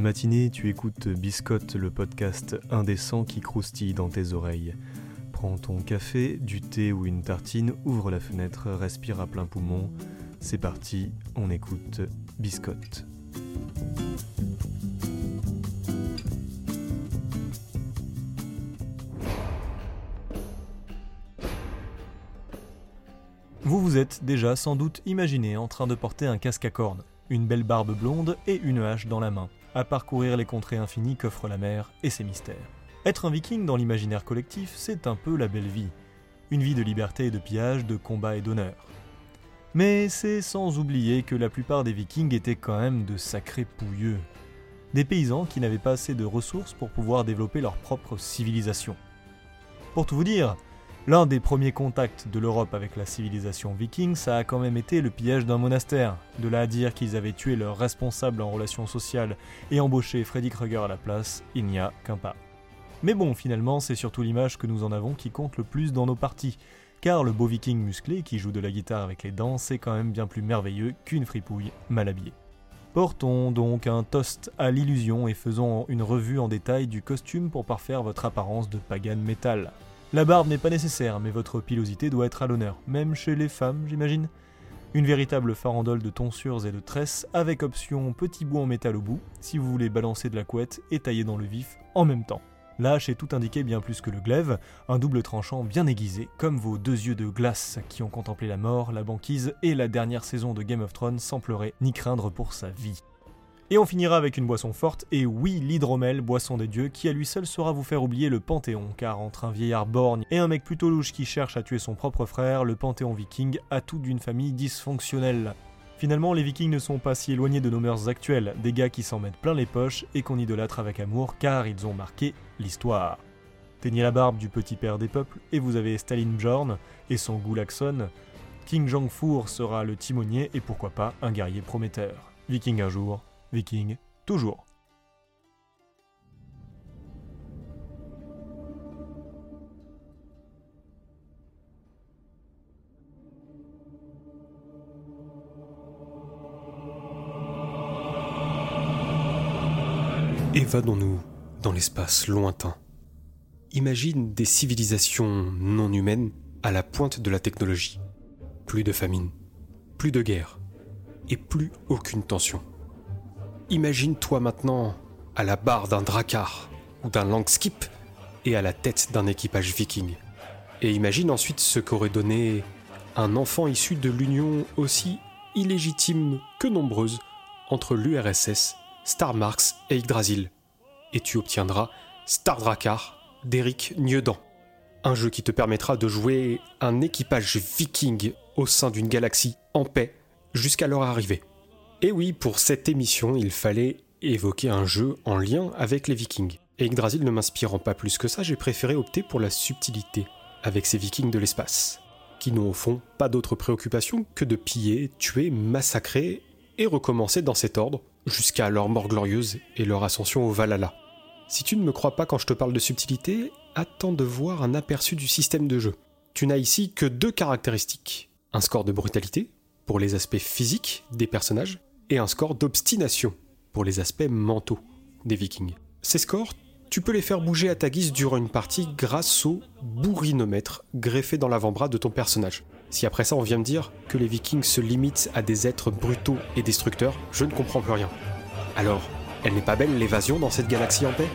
matinée, tu écoutes Biscotte, le podcast indécent qui croustille dans tes oreilles. Prends ton café, du thé ou une tartine, ouvre la fenêtre, respire à plein poumon. C'est parti, on écoute Biscotte. Vous vous êtes déjà sans doute imaginé en train de porter un casque à cornes, une belle barbe blonde et une hache dans la main, à parcourir les contrées infinies qu'offre la mer et ses mystères. Être un viking dans l'imaginaire collectif, c'est un peu la belle vie. Une vie de liberté et de pillage, de combat et d'honneur. Mais c'est sans oublier que la plupart des vikings étaient quand même de sacrés pouilleux. Des paysans qui n'avaient pas assez de ressources pour pouvoir développer leur propre civilisation. Pour tout vous dire, L'un des premiers contacts de l'Europe avec la civilisation viking, ça a quand même été le pillage d'un monastère. De là à dire qu'ils avaient tué leur responsable en relations sociales et embauché Freddy Krueger à la place, il n'y a qu'un pas. Mais bon, finalement, c'est surtout l'image que nous en avons qui compte le plus dans nos parties, car le beau viking musclé qui joue de la guitare avec les dents, c'est quand même bien plus merveilleux qu'une fripouille mal habillée. Portons donc un toast à l'illusion et faisons une revue en détail du costume pour parfaire votre apparence de pagan metal. La barbe n'est pas nécessaire, mais votre pilosité doit être à l'honneur, même chez les femmes, j'imagine. Une véritable farandole de tonsures et de tresses, avec option petit bout en métal au bout, si vous voulez balancer de la couette et tailler dans le vif en même temps. Là, est tout indiqué bien plus que le glaive, un double tranchant bien aiguisé, comme vos deux yeux de glace qui ont contemplé la mort, la banquise et la dernière saison de Game of Thrones sans pleurer ni craindre pour sa vie. Et on finira avec une boisson forte, et oui, l'hydromel, boisson des dieux, qui à lui seul saura vous faire oublier le Panthéon, car entre un vieillard borgne et un mec plutôt louche qui cherche à tuer son propre frère, le Panthéon viking a tout d'une famille dysfonctionnelle. Finalement, les vikings ne sont pas si éloignés de nos mœurs actuelles, des gars qui s'en mettent plein les poches et qu'on idolâtre avec amour car ils ont marqué l'histoire. Teignez la barbe du petit père des peuples et vous avez Stalin Bjorn et son Gulakson. King Jong-Fur sera le timonier et pourquoi pas un guerrier prometteur. Viking un jour, Viking, toujours. Évadons-nous dans l'espace lointain. Imagine des civilisations non humaines à la pointe de la technologie. Plus de famine, plus de guerre et plus aucune tension. Imagine-toi maintenant à la barre d'un dracar ou d'un langskip et à la tête d'un équipage viking. Et imagine ensuite ce qu'aurait donné un enfant issu de l'union aussi illégitime que nombreuse entre l'URSS, Star Marks et Yggdrasil. Et tu obtiendras Star Drakkar d'Eric Niedan. Un jeu qui te permettra de jouer un équipage viking au sein d'une galaxie en paix jusqu'à leur arrivée. Et oui, pour cette émission, il fallait évoquer un jeu en lien avec les vikings. Et Yggdrasil ne m'inspirant pas plus que ça, j'ai préféré opter pour la subtilité avec ces vikings de l'espace, qui n'ont au fond pas d'autre préoccupation que de piller, tuer, massacrer et recommencer dans cet ordre jusqu'à leur mort glorieuse et leur ascension au Valhalla. Si tu ne me crois pas quand je te parle de subtilité, attends de voir un aperçu du système de jeu. Tu n'as ici que deux caractéristiques. Un score de brutalité, pour les aspects physiques des personnages, et un score d'obstination pour les aspects mentaux des vikings. Ces scores, tu peux les faire bouger à ta guise durant une partie grâce au bourrinomètre greffé dans l'avant-bras de ton personnage. Si après ça on vient me dire que les vikings se limitent à des êtres brutaux et destructeurs, je ne comprends plus rien. Alors, elle n'est pas belle l'évasion dans cette galaxie en paix?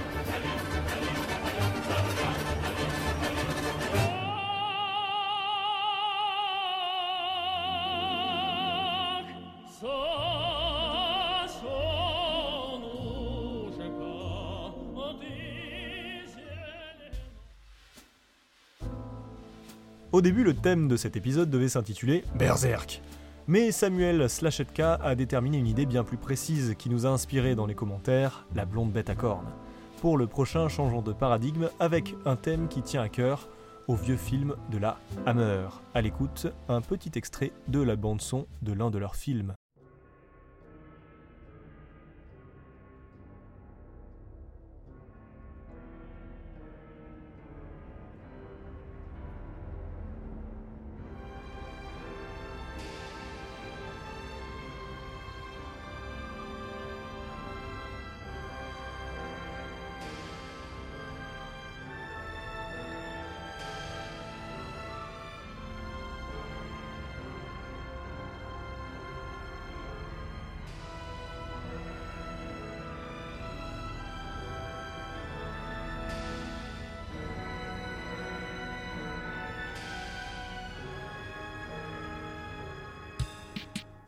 Au début, le thème de cet épisode devait s'intituler Berserk. Mais Samuel Slachetka a déterminé une idée bien plus précise qui nous a inspiré dans les commentaires, la blonde bête à cornes. Pour le prochain, changeons de paradigme avec un thème qui tient à cœur au vieux film de la Hammer. À l'écoute, un petit extrait de la bande-son de l'un de leurs films.